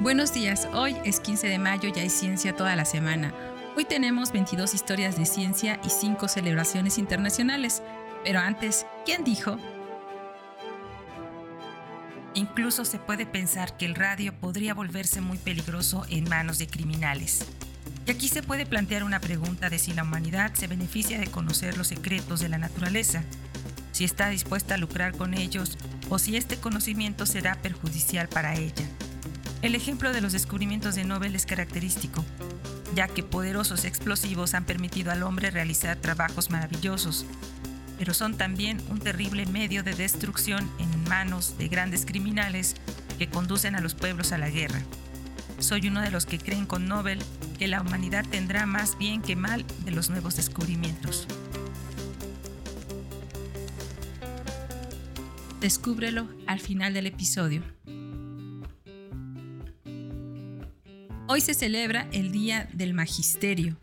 Buenos días, hoy es 15 de mayo y hay ciencia toda la semana. Hoy tenemos 22 historias de ciencia y 5 celebraciones internacionales. Pero antes, ¿quién dijo? Incluso se puede pensar que el radio podría volverse muy peligroso en manos de criminales. Y aquí se puede plantear una pregunta de si la humanidad se beneficia de conocer los secretos de la naturaleza, si está dispuesta a lucrar con ellos o si este conocimiento será perjudicial para ella. El ejemplo de los descubrimientos de Nobel es característico, ya que poderosos explosivos han permitido al hombre realizar trabajos maravillosos, pero son también un terrible medio de destrucción en manos de grandes criminales que conducen a los pueblos a la guerra. Soy uno de los que creen con Nobel que la humanidad tendrá más bien que mal de los nuevos descubrimientos. Descúbrelo al final del episodio. Hoy se celebra el Día del Magisterio.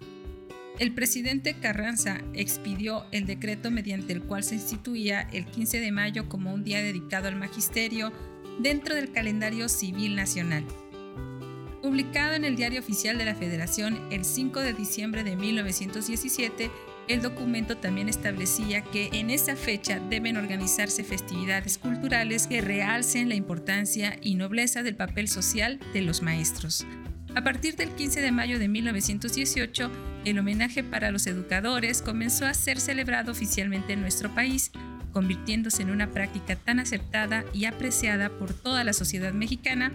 El presidente Carranza expidió el decreto mediante el cual se instituía el 15 de mayo como un día dedicado al magisterio dentro del calendario civil nacional. Publicado en el Diario Oficial de la Federación el 5 de diciembre de 1917, el documento también establecía que en esa fecha deben organizarse festividades culturales que realcen la importancia y nobleza del papel social de los maestros, a partir del 15 de mayo de 1918, el homenaje para los educadores comenzó a ser celebrado oficialmente en nuestro país, convirtiéndose en una práctica tan aceptada y apreciada por toda la sociedad mexicana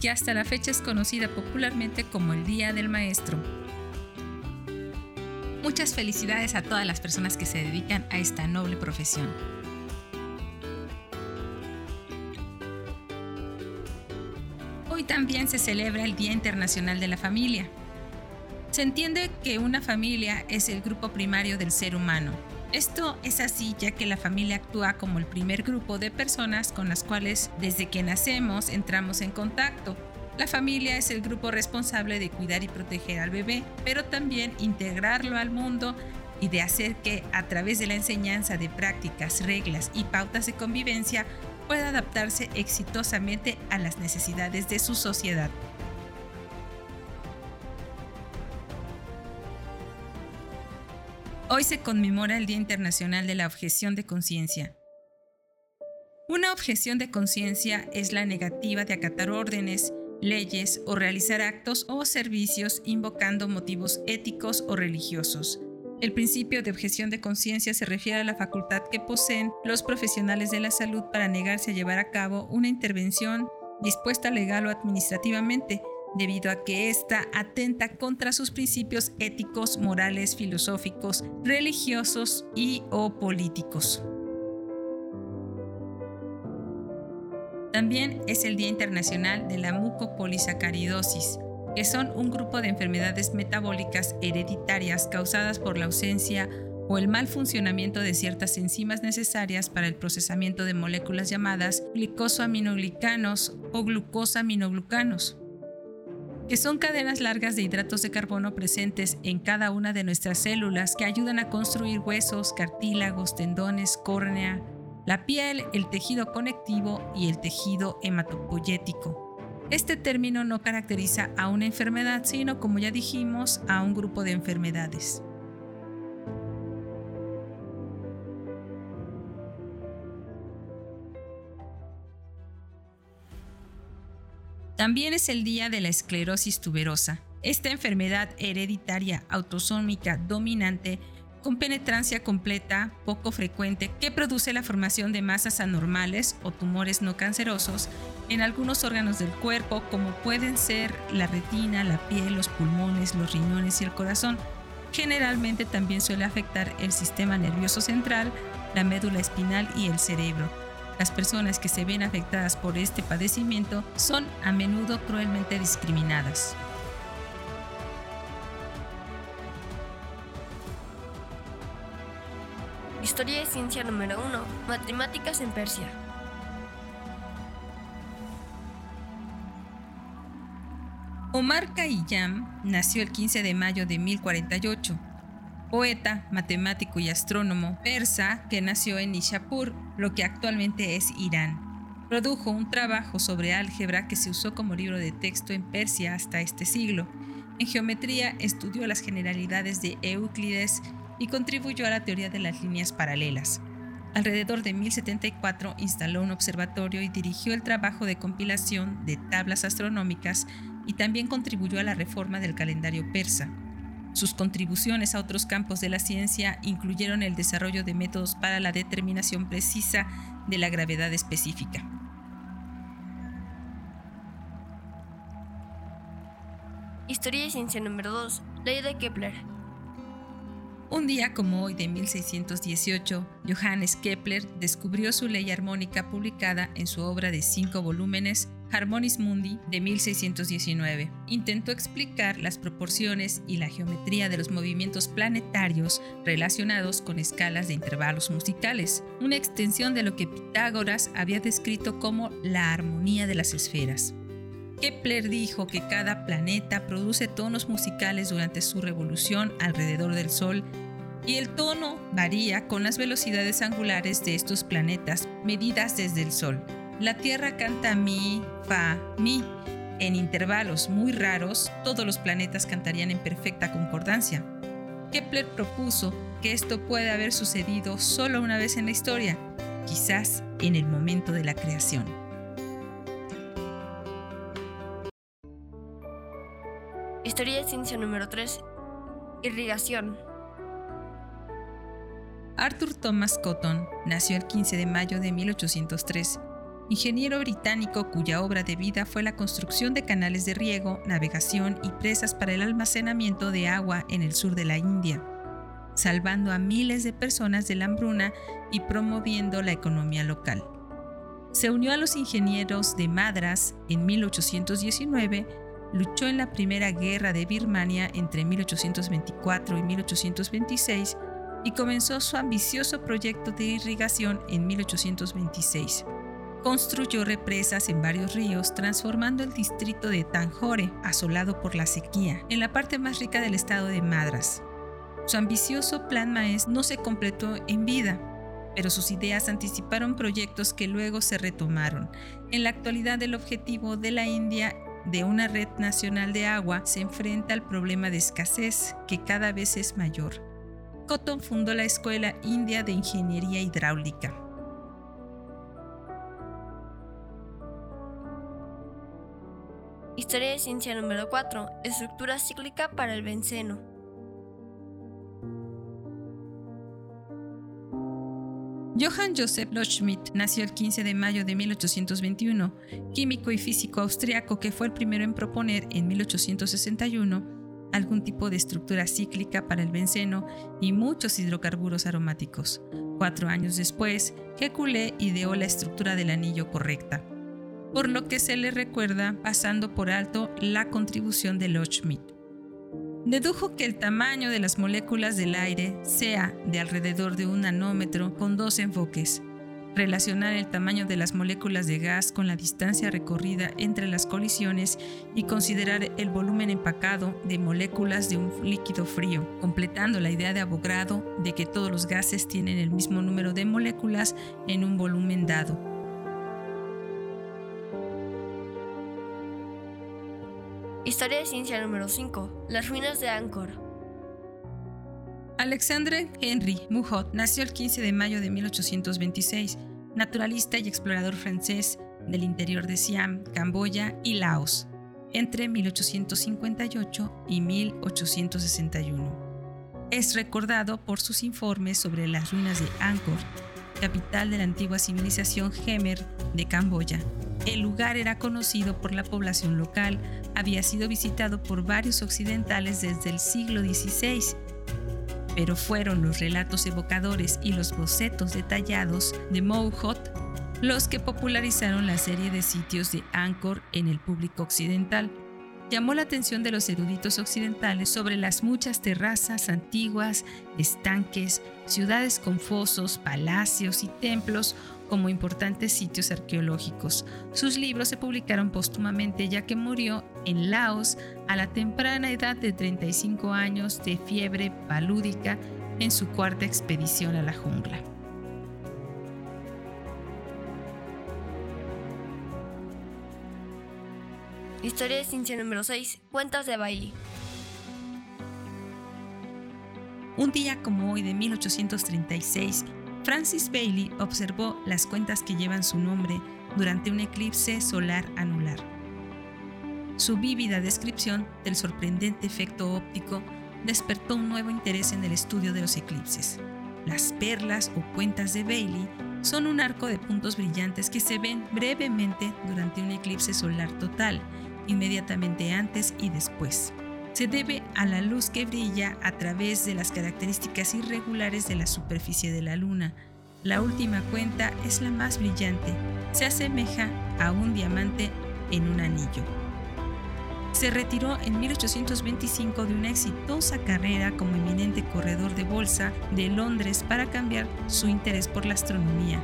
que hasta la fecha es conocida popularmente como el Día del Maestro. Muchas felicidades a todas las personas que se dedican a esta noble profesión. También se celebra el Día Internacional de la Familia. Se entiende que una familia es el grupo primario del ser humano. Esto es así ya que la familia actúa como el primer grupo de personas con las cuales desde que nacemos entramos en contacto. La familia es el grupo responsable de cuidar y proteger al bebé, pero también integrarlo al mundo y de hacer que a través de la enseñanza de prácticas, reglas y pautas de convivencia pueda adaptarse exitosamente a las necesidades de su sociedad. Hoy se conmemora el Día Internacional de la Objeción de Conciencia. Una objeción de conciencia es la negativa de acatar órdenes, leyes o realizar actos o servicios invocando motivos éticos o religiosos el principio de objeción de conciencia se refiere a la facultad que poseen los profesionales de la salud para negarse a llevar a cabo una intervención dispuesta legal o administrativamente, debido a que ésta atenta contra sus principios éticos, morales, filosóficos, religiosos y o políticos. También es el Día Internacional de la Mucopolisacaridosis, que son un grupo de enfermedades metabólicas hereditarias causadas por la ausencia o el mal funcionamiento de ciertas enzimas necesarias para el procesamiento de moléculas llamadas glicosaminoglucanos o glucosaminoglucanos, que son cadenas largas de hidratos de carbono presentes en cada una de nuestras células que ayudan a construir huesos, cartílagos, tendones, córnea, la piel, el tejido conectivo y el tejido hematopoyético. Este término no caracteriza a una enfermedad, sino, como ya dijimos, a un grupo de enfermedades. También es el día de la esclerosis tuberosa. Esta enfermedad hereditaria autosómica dominante con penetrancia completa, poco frecuente, que produce la formación de masas anormales o tumores no cancerosos en algunos órganos del cuerpo, como pueden ser la retina, la piel, los pulmones, los riñones y el corazón. Generalmente también suele afectar el sistema nervioso central, la médula espinal y el cerebro. Las personas que se ven afectadas por este padecimiento son a menudo cruelmente discriminadas. Historia de ciencia número 1. Matemáticas en Persia. Omar Khayyam nació el 15 de mayo de 1048. Poeta, matemático y astrónomo persa que nació en Nishapur, lo que actualmente es Irán. Produjo un trabajo sobre álgebra que se usó como libro de texto en Persia hasta este siglo. En geometría estudió las generalidades de Euclides y contribuyó a la teoría de las líneas paralelas. Alrededor de 1074 instaló un observatorio y dirigió el trabajo de compilación de tablas astronómicas y también contribuyó a la reforma del calendario persa. Sus contribuciones a otros campos de la ciencia incluyeron el desarrollo de métodos para la determinación precisa de la gravedad específica. Historia y ciencia número 2. Ley de Kepler. Un día como hoy de 1618, Johannes Kepler descubrió su ley armónica publicada en su obra de cinco volúmenes Harmonis Mundi de 1619. Intentó explicar las proporciones y la geometría de los movimientos planetarios relacionados con escalas de intervalos musicales, una extensión de lo que Pitágoras había descrito como la armonía de las esferas. Kepler dijo que cada planeta produce tonos musicales durante su revolución alrededor del Sol y el tono varía con las velocidades angulares de estos planetas medidas desde el Sol. La Tierra canta mi, fa, mi. En intervalos muy raros, todos los planetas cantarían en perfecta concordancia. Kepler propuso que esto puede haber sucedido solo una vez en la historia, quizás en el momento de la creación. Historia de ciencia número 3. Irrigación. Arthur Thomas Cotton nació el 15 de mayo de 1803, ingeniero británico cuya obra de vida fue la construcción de canales de riego, navegación y presas para el almacenamiento de agua en el sur de la India, salvando a miles de personas de la hambruna y promoviendo la economía local. Se unió a los ingenieros de Madras en 1819 luchó en la Primera Guerra de Birmania entre 1824 y 1826 y comenzó su ambicioso proyecto de irrigación en 1826. Construyó represas en varios ríos, transformando el distrito de Tanjore, asolado por la sequía, en la parte más rica del estado de Madras. Su ambicioso plan maestro no se completó en vida, pero sus ideas anticiparon proyectos que luego se retomaron. En la actualidad el objetivo de la India de una red nacional de agua se enfrenta al problema de escasez, que cada vez es mayor. Cotton fundó la Escuela India de Ingeniería Hidráulica. Historia de ciencia número 4. Estructura cíclica para el benceno. Johann Joseph Loschmidt nació el 15 de mayo de 1821, químico y físico austriaco que fue el primero en proponer en 1861 algún tipo de estructura cíclica para el benceno y muchos hidrocarburos aromáticos. Cuatro años después, Kekulé ideó la estructura del anillo correcta, por lo que se le recuerda pasando por alto la contribución de Loschmidt dedujo que el tamaño de las moléculas del aire sea de alrededor de un nanómetro con dos enfoques. Relacionar el tamaño de las moléculas de gas con la distancia recorrida entre las colisiones y considerar el volumen empacado de moléculas de un líquido frío, completando la idea de Avogadro de que todos los gases tienen el mismo número de moléculas en un volumen dado. Historia de ciencia número 5. Las ruinas de Angkor. Alexandre Henry Mouhot nació el 15 de mayo de 1826, naturalista y explorador francés del interior de Siam, Camboya y Laos, entre 1858 y 1861. Es recordado por sus informes sobre las ruinas de Angkor, capital de la antigua civilización Khmer de Camboya, el lugar era conocido por la población local, había sido visitado por varios occidentales desde el siglo XVI, pero fueron los relatos evocadores y los bocetos detallados de Mouhot los que popularizaron la serie de sitios de Angkor en el público occidental. Llamó la atención de los eruditos occidentales sobre las muchas terrazas antiguas, estanques, ciudades con fosos, palacios y templos como importantes sitios arqueológicos. Sus libros se publicaron póstumamente ya que murió en Laos a la temprana edad de 35 años de fiebre palúdica en su cuarta expedición a la jungla. Historia de ciencia número 6. Cuentas de Bailey. Un día como hoy de 1836, Francis Bailey observó las cuentas que llevan su nombre durante un eclipse solar anular. Su vívida descripción del sorprendente efecto óptico despertó un nuevo interés en el estudio de los eclipses. Las perlas o cuentas de Bailey son un arco de puntos brillantes que se ven brevemente durante un eclipse solar total, inmediatamente antes y después. Se debe a la luz que brilla a través de las características irregulares de la superficie de la Luna. La última cuenta es la más brillante. Se asemeja a un diamante en un anillo. Se retiró en 1825 de una exitosa carrera como eminente corredor de bolsa de Londres para cambiar su interés por la astronomía,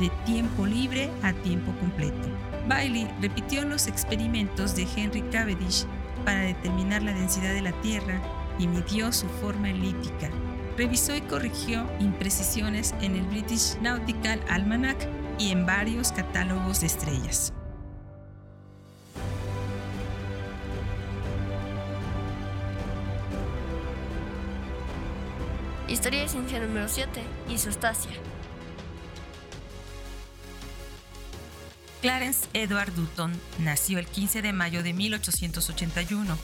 de tiempo libre a tiempo completo. Bailey repitió los experimentos de Henry Cavendish para determinar la densidad de la Tierra y midió su forma elíptica. Revisó y corrigió imprecisiones en el British Nautical Almanac y en varios catálogos de estrellas. Historia de ciencia número 7. Isostasia. Clarence Edward Dutton nació el 15 de mayo de 1881,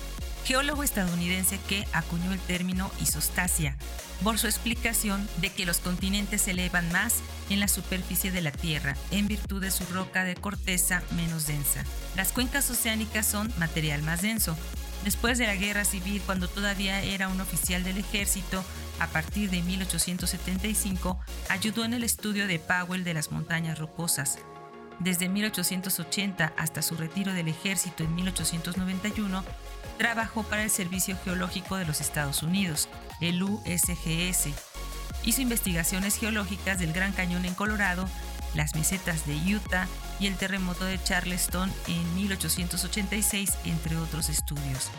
geólogo estadounidense que acuñó el término isostasia por su explicación de que los continentes se elevan más en la superficie de la Tierra en virtud de su roca de corteza menos densa. Las cuencas oceánicas son material más denso. Después de la Guerra Civil, cuando todavía era un oficial del ejército, a partir de 1875, ayudó en el estudio de Powell de las montañas rocosas, desde 1880 hasta su retiro del ejército en 1891, trabajó para el Servicio Geológico de los Estados Unidos, el USGS. Hizo investigaciones geológicas del Gran Cañón en Colorado, las mesetas de Utah y el terremoto de Charleston en 1886, entre otros estudios.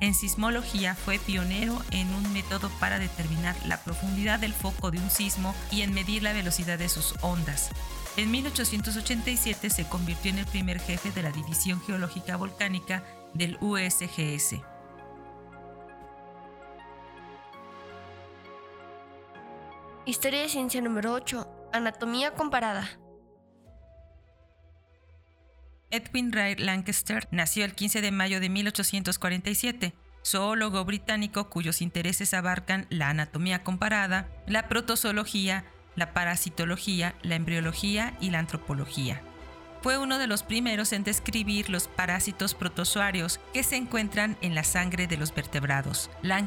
En sismología fue pionero en un método para determinar la profundidad del foco de un sismo y en medir la velocidad de sus ondas. En 1887 se convirtió en el primer jefe de la División Geológica Volcánica del USGS. Historia de ciencia número 8. Anatomía comparada. Edwin Wright Lancaster nació el 15 de mayo de 1847, zoólogo británico cuyos intereses abarcan la anatomía comparada, la protozoología, la parasitología, la embriología y la antropología. Fue uno de los primeros en describir los parásitos protozoarios que se encuentran en la sangre de los vertebrados. La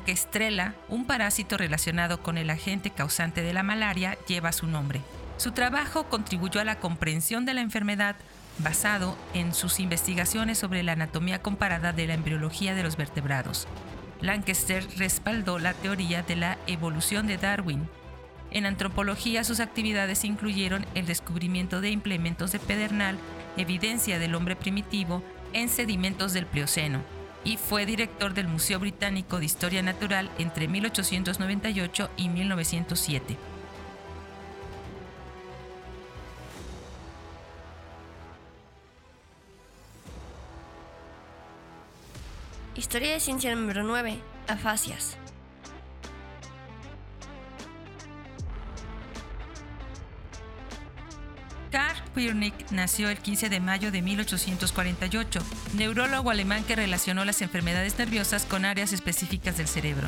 un parásito relacionado con el agente causante de la malaria, lleva su nombre. Su trabajo contribuyó a la comprensión de la enfermedad basado en sus investigaciones sobre la anatomía comparada de la embriología de los vertebrados. Lancaster respaldó la teoría de la evolución de Darwin, en antropología sus actividades incluyeron el descubrimiento de implementos de pedernal, evidencia del hombre primitivo en sedimentos del Plioceno, y fue director del Museo Británico de Historia Natural entre 1898 y 1907. Historia de ciencia número 9. Afasias. Pirnik nació el 15 de mayo de 1848, neurólogo alemán que relacionó las enfermedades nerviosas con áreas específicas del cerebro.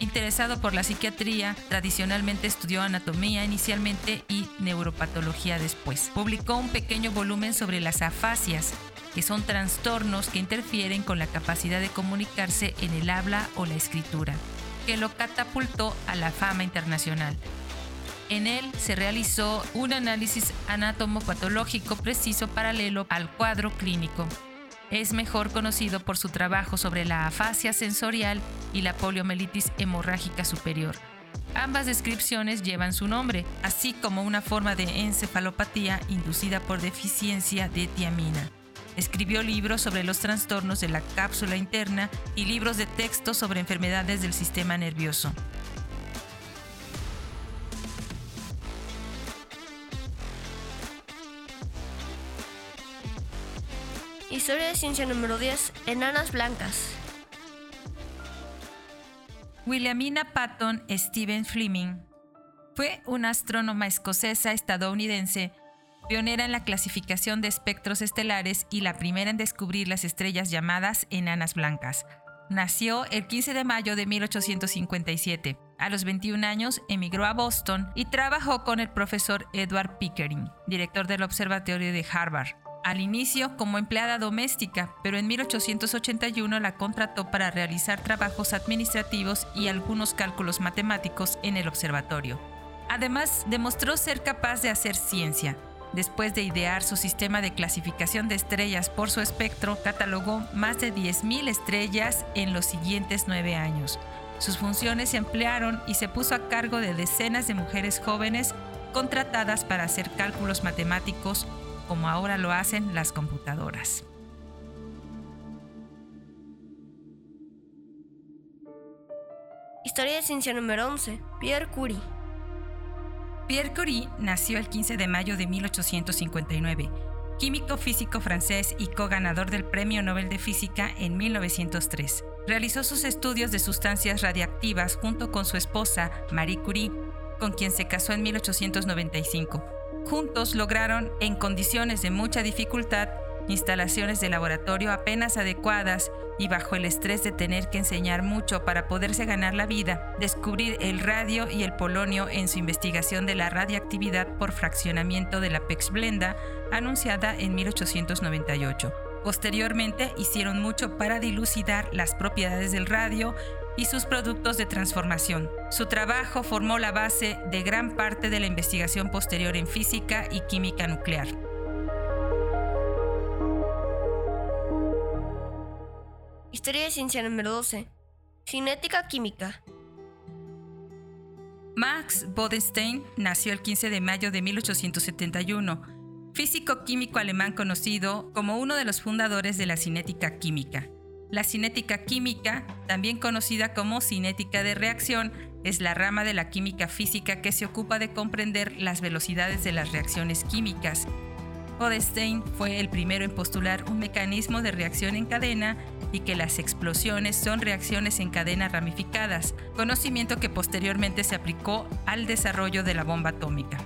Interesado por la psiquiatría, tradicionalmente estudió anatomía inicialmente y neuropatología después. Publicó un pequeño volumen sobre las afasias, que son trastornos que interfieren con la capacidad de comunicarse en el habla o la escritura, que lo catapultó a la fama internacional. En él se realizó un análisis anatomopatológico preciso paralelo al cuadro clínico. Es mejor conocido por su trabajo sobre la afasia sensorial y la poliomielitis hemorrágica superior. Ambas descripciones llevan su nombre, así como una forma de encefalopatía inducida por deficiencia de tiamina. Escribió libros sobre los trastornos de la cápsula interna y libros de texto sobre enfermedades del sistema nervioso. Historia de ciencia número 10. Enanas blancas. Williamina Patton Stephen Fleming fue una astrónoma escocesa estadounidense, pionera en la clasificación de espectros estelares y la primera en descubrir las estrellas llamadas enanas blancas. Nació el 15 de mayo de 1857. A los 21 años emigró a Boston y trabajó con el profesor Edward Pickering, director del Observatorio de Harvard. Al inicio como empleada doméstica, pero en 1881 la contrató para realizar trabajos administrativos y algunos cálculos matemáticos en el observatorio. Además, demostró ser capaz de hacer ciencia, Después de idear su sistema de clasificación de estrellas por su espectro, catalogó más de 10.000 estrellas en los siguientes nueve años. Sus funciones se ampliaron y se puso a cargo de decenas de mujeres jóvenes contratadas para hacer cálculos matemáticos como ahora lo hacen las computadoras. Historia de ciencia número 11. Pierre Curie. Pierre Curie nació el 15 de mayo de 1859, químico físico francés y co-ganador del Premio Nobel de Física en 1903. Realizó sus estudios de sustancias radiactivas junto con su esposa, Marie Curie, con quien se casó en 1895. Juntos lograron, en condiciones de mucha dificultad, instalaciones de laboratorio apenas adecuadas y bajo el estrés de tener que enseñar mucho para poderse ganar la vida, descubrir el radio y el polonio en su investigación de la radiactividad por fraccionamiento de la PEX Blenda, anunciada en 1898. Posteriormente hicieron mucho para dilucidar las propiedades del radio y sus productos de transformación. Su trabajo formó la base de gran parte de la investigación posterior en física y química nuclear. Historia de ciencia número 12. Cinética química. Max Bodenstein nació el 15 de mayo de 1871, físico químico alemán conocido como uno de los fundadores de la cinética química. La cinética química, también conocida como cinética de reacción, es la rama de la química física que se ocupa de comprender las velocidades de las reacciones químicas. Bodenstein fue el primero en postular un mecanismo de reacción en cadena y que las explosiones son reacciones en cadena ramificadas, conocimiento que posteriormente se aplicó al desarrollo de la bomba atómica.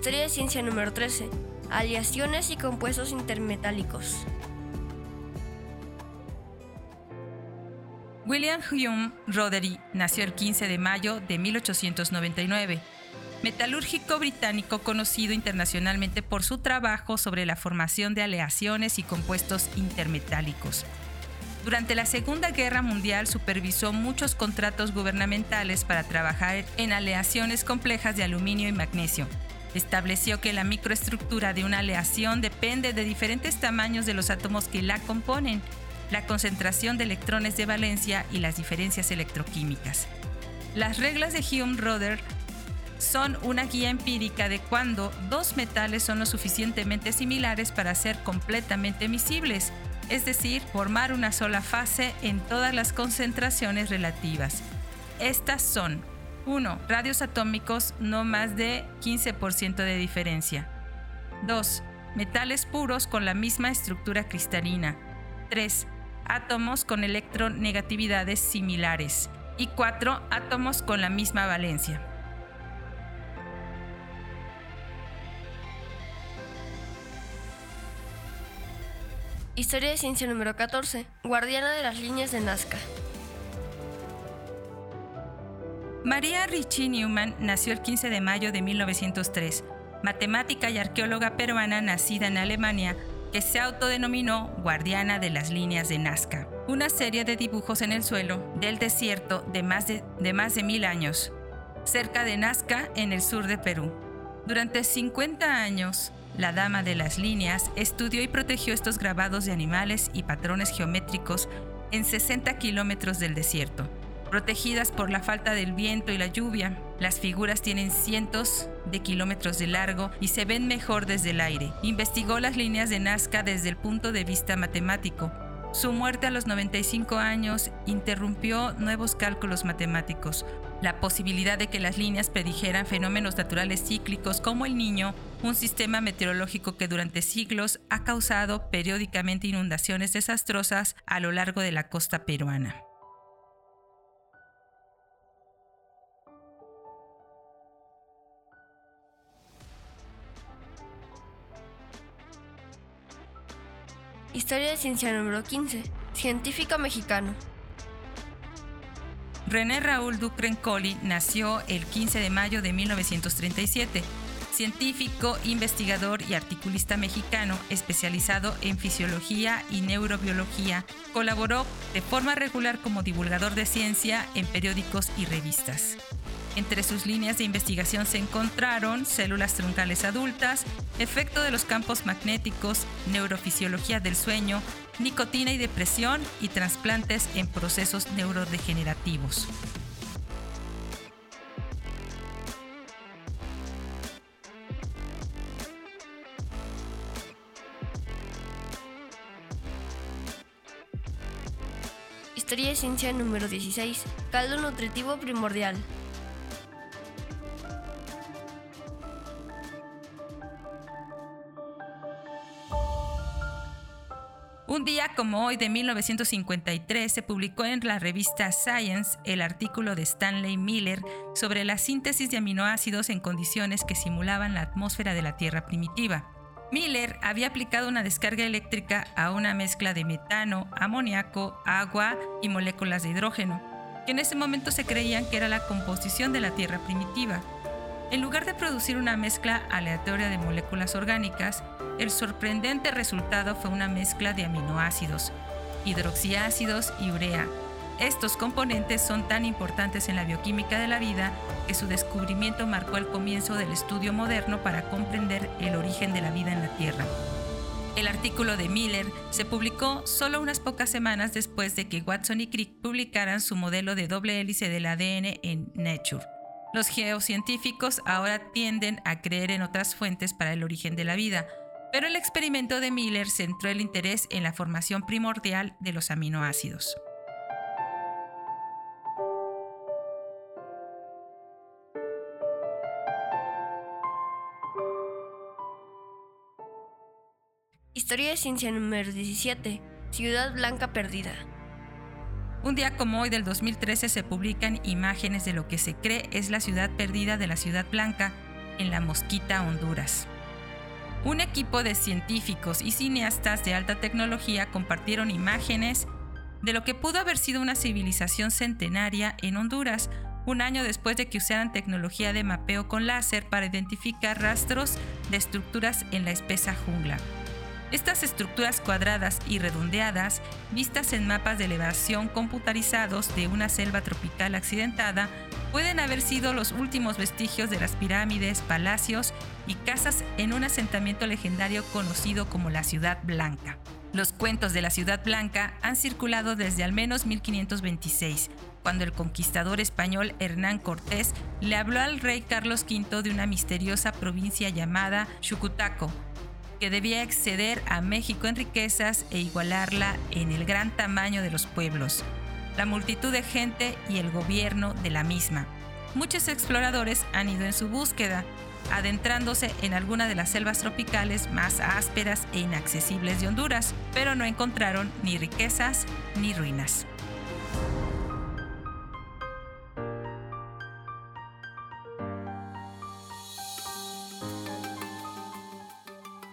Historia de ciencia número 13. Aleaciones y compuestos intermetálicos. William Hume Rothery nació el 15 de mayo de 1899 metalúrgico británico conocido internacionalmente por su trabajo sobre la formación de aleaciones y compuestos intermetálicos. Durante la Segunda Guerra Mundial supervisó muchos contratos gubernamentales para trabajar en aleaciones complejas de aluminio y magnesio. Estableció que la microestructura de una aleación depende de diferentes tamaños de los átomos que la componen, la concentración de electrones de valencia y las diferencias electroquímicas. Las reglas de Hume-Roder son una guía empírica de cuando dos metales son lo suficientemente similares para ser completamente miscibles, es decir, formar una sola fase en todas las concentraciones relativas. Estas son 1. Radios atómicos no más de 15% de diferencia. 2. Metales puros con la misma estructura cristalina. 3. Átomos con electronegatividades similares. Y 4. Átomos con la misma valencia. Historia de ciencia número 14. Guardiana de las líneas de Nazca. María Richie Newman nació el 15 de mayo de 1903, matemática y arqueóloga peruana nacida en Alemania, que se autodenominó Guardiana de las líneas de Nazca, una serie de dibujos en el suelo del desierto de más de, de más de mil años, cerca de Nazca, en el sur de Perú. Durante 50 años, la dama de las líneas estudió y protegió estos grabados de animales y patrones geométricos en 60 kilómetros del desierto. Protegidas por la falta del viento y la lluvia, las figuras tienen cientos de kilómetros de largo y se ven mejor desde el aire. Investigó las líneas de Nazca desde el punto de vista matemático. Su muerte a los 95 años interrumpió nuevos cálculos matemáticos, la posibilidad de que las líneas predijeran fenómenos naturales cíclicos como el niño, un sistema meteorológico que durante siglos ha causado periódicamente inundaciones desastrosas a lo largo de la costa peruana. Historia de ciencia número 15. Científico mexicano. René Raúl Ducrencoli nació el 15 de mayo de 1937. Científico, investigador y articulista mexicano especializado en fisiología y neurobiología, colaboró de forma regular como divulgador de ciencia en periódicos y revistas. Entre sus líneas de investigación se encontraron células truncales adultas, efecto de los campos magnéticos, neurofisiología del sueño, nicotina y depresión y trasplantes en procesos neurodegenerativos. Historia de ciencia número 16. Caldo nutritivo primordial. Un día como hoy de 1953 se publicó en la revista Science el artículo de Stanley Miller sobre la síntesis de aminoácidos en condiciones que simulaban la atmósfera de la Tierra primitiva. Miller había aplicado una descarga eléctrica a una mezcla de metano, amoníaco, agua y moléculas de hidrógeno, que en ese momento se creían que era la composición de la Tierra primitiva. En lugar de producir una mezcla aleatoria de moléculas orgánicas, el sorprendente resultado fue una mezcla de aminoácidos, hidroxiácidos y urea. Estos componentes son tan importantes en la bioquímica de la vida que su descubrimiento marcó el comienzo del estudio moderno para comprender el origen de la vida en la Tierra. El artículo de Miller se publicó solo unas pocas semanas después de que Watson y Crick publicaran su modelo de doble hélice del ADN en Nature. Los geocientíficos ahora tienden a creer en otras fuentes para el origen de la vida, pero el experimento de Miller centró el interés en la formación primordial de los aminoácidos. Historia de ciencia número 17. Ciudad Blanca Perdida. Un día como hoy del 2013 se publican imágenes de lo que se cree es la ciudad perdida de la Ciudad Blanca en la Mosquita, Honduras. Un equipo de científicos y cineastas de alta tecnología compartieron imágenes de lo que pudo haber sido una civilización centenaria en Honduras, un año después de que usaran tecnología de mapeo con láser para identificar rastros de estructuras en la espesa jungla. Estas estructuras cuadradas y redondeadas, vistas en mapas de elevación computarizados de una selva tropical accidentada, pueden haber sido los últimos vestigios de las pirámides, palacios y casas en un asentamiento legendario conocido como la Ciudad Blanca. Los cuentos de la Ciudad Blanca han circulado desde al menos 1526, cuando el conquistador español Hernán Cortés le habló al rey Carlos V de una misteriosa provincia llamada Chucutaco, que debía exceder a México en riquezas e igualarla en el gran tamaño de los pueblos, la multitud de gente y el gobierno de la misma. Muchos exploradores han ido en su búsqueda, adentrándose en alguna de las selvas tropicales más ásperas e inaccesibles de Honduras, pero no encontraron ni riquezas ni ruinas.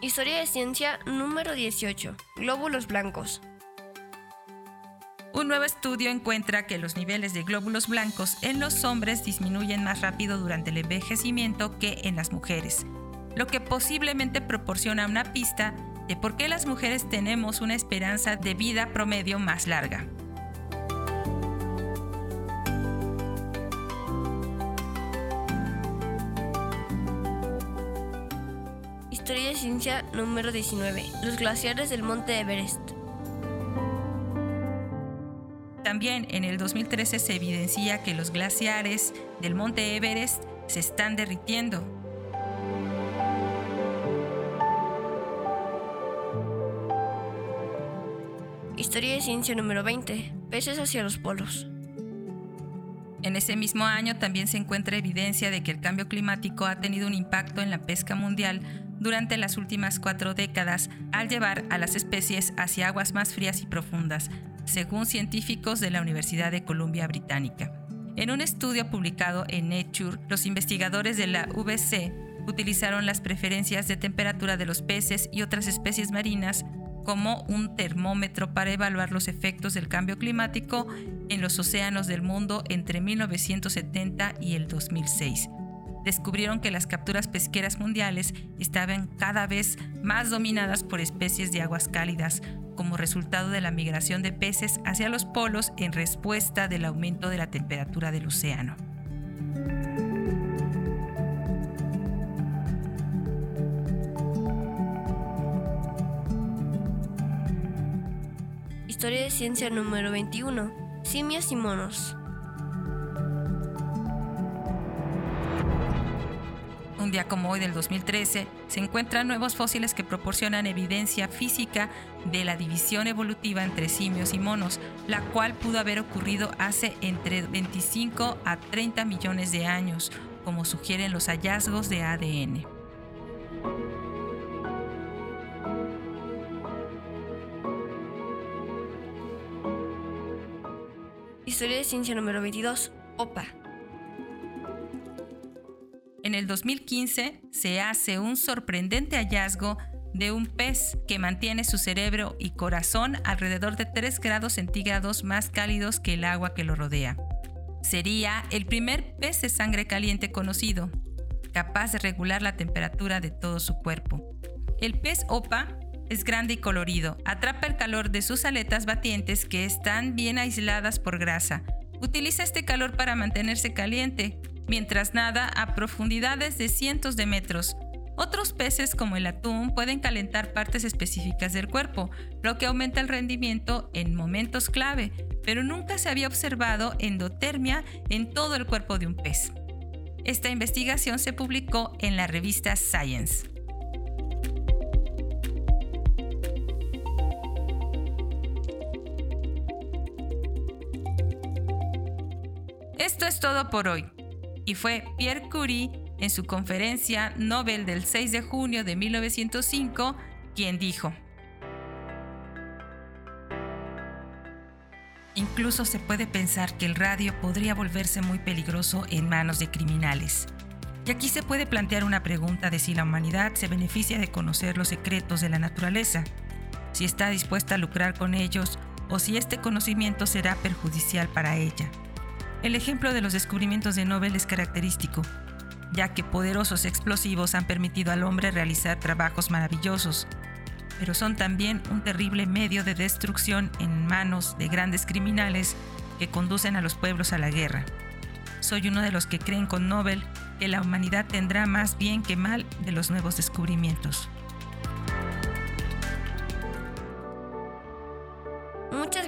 Historia de ciencia número 18. Glóbulos blancos. Un nuevo estudio encuentra que los niveles de glóbulos blancos en los hombres disminuyen más rápido durante el envejecimiento que en las mujeres, lo que posiblemente proporciona una pista de por qué las mujeres tenemos una esperanza de vida promedio más larga. Ciencia número 19. Los glaciares del monte Everest. También en el 2013 se evidencia que los glaciares del monte Everest se están derritiendo. Historia de ciencia número 20. Peces hacia los polos. En ese mismo año también se encuentra evidencia de que el cambio climático ha tenido un impacto en la pesca mundial durante las últimas cuatro décadas al llevar a las especies hacia aguas más frías y profundas, según científicos de la Universidad de Columbia Británica. En un estudio publicado en Nature, los investigadores de la VC utilizaron las preferencias de temperatura de los peces y otras especies marinas como un termómetro para evaluar los efectos del cambio climático en los océanos del mundo entre 1970 y el 2006 descubrieron que las capturas pesqueras mundiales estaban cada vez más dominadas por especies de aguas cálidas, como resultado de la migración de peces hacia los polos en respuesta del aumento de la temperatura del océano. Historia de ciencia número 21. Simios y monos. Un día como hoy del 2013, se encuentran nuevos fósiles que proporcionan evidencia física de la división evolutiva entre simios y monos, la cual pudo haber ocurrido hace entre 25 a 30 millones de años, como sugieren los hallazgos de ADN. Historia de ciencia número 22. OPA. En el 2015 se hace un sorprendente hallazgo de un pez que mantiene su cerebro y corazón alrededor de 3 grados centígrados más cálidos que el agua que lo rodea. Sería el primer pez de sangre caliente conocido, capaz de regular la temperatura de todo su cuerpo. El pez opa es grande y colorido, atrapa el calor de sus aletas batientes que están bien aisladas por grasa. Utiliza este calor para mantenerse caliente, mientras nada a profundidades de cientos de metros. Otros peces como el atún pueden calentar partes específicas del cuerpo, lo que aumenta el rendimiento en momentos clave, pero nunca se había observado endotermia en todo el cuerpo de un pez. Esta investigación se publicó en la revista Science. Esto es todo por hoy y fue Pierre Curie en su conferencia Nobel del 6 de junio de 1905 quien dijo, Incluso se puede pensar que el radio podría volverse muy peligroso en manos de criminales. Y aquí se puede plantear una pregunta de si la humanidad se beneficia de conocer los secretos de la naturaleza, si está dispuesta a lucrar con ellos o si este conocimiento será perjudicial para ella. El ejemplo de los descubrimientos de Nobel es característico, ya que poderosos explosivos han permitido al hombre realizar trabajos maravillosos, pero son también un terrible medio de destrucción en manos de grandes criminales que conducen a los pueblos a la guerra. Soy uno de los que creen con Nobel que la humanidad tendrá más bien que mal de los nuevos descubrimientos.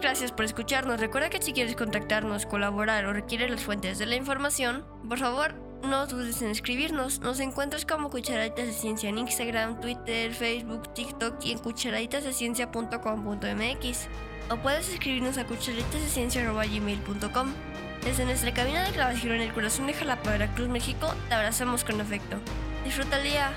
Gracias por escucharnos. Recuerda que si quieres contactarnos, colaborar o requieres las fuentes de la información, por favor, no dudes en escribirnos. Nos encuentras como Cucharaditas de Ciencia en Instagram, Twitter, Facebook, TikTok y en cucharaditasdeciencia.com.mx. O puedes escribirnos a cucharaditasdeciencia.gmail.com. Desde nuestra cabina de grabación en el corazón de Jalapa, Veracruz, México, te abrazamos con afecto. Disfruta el día.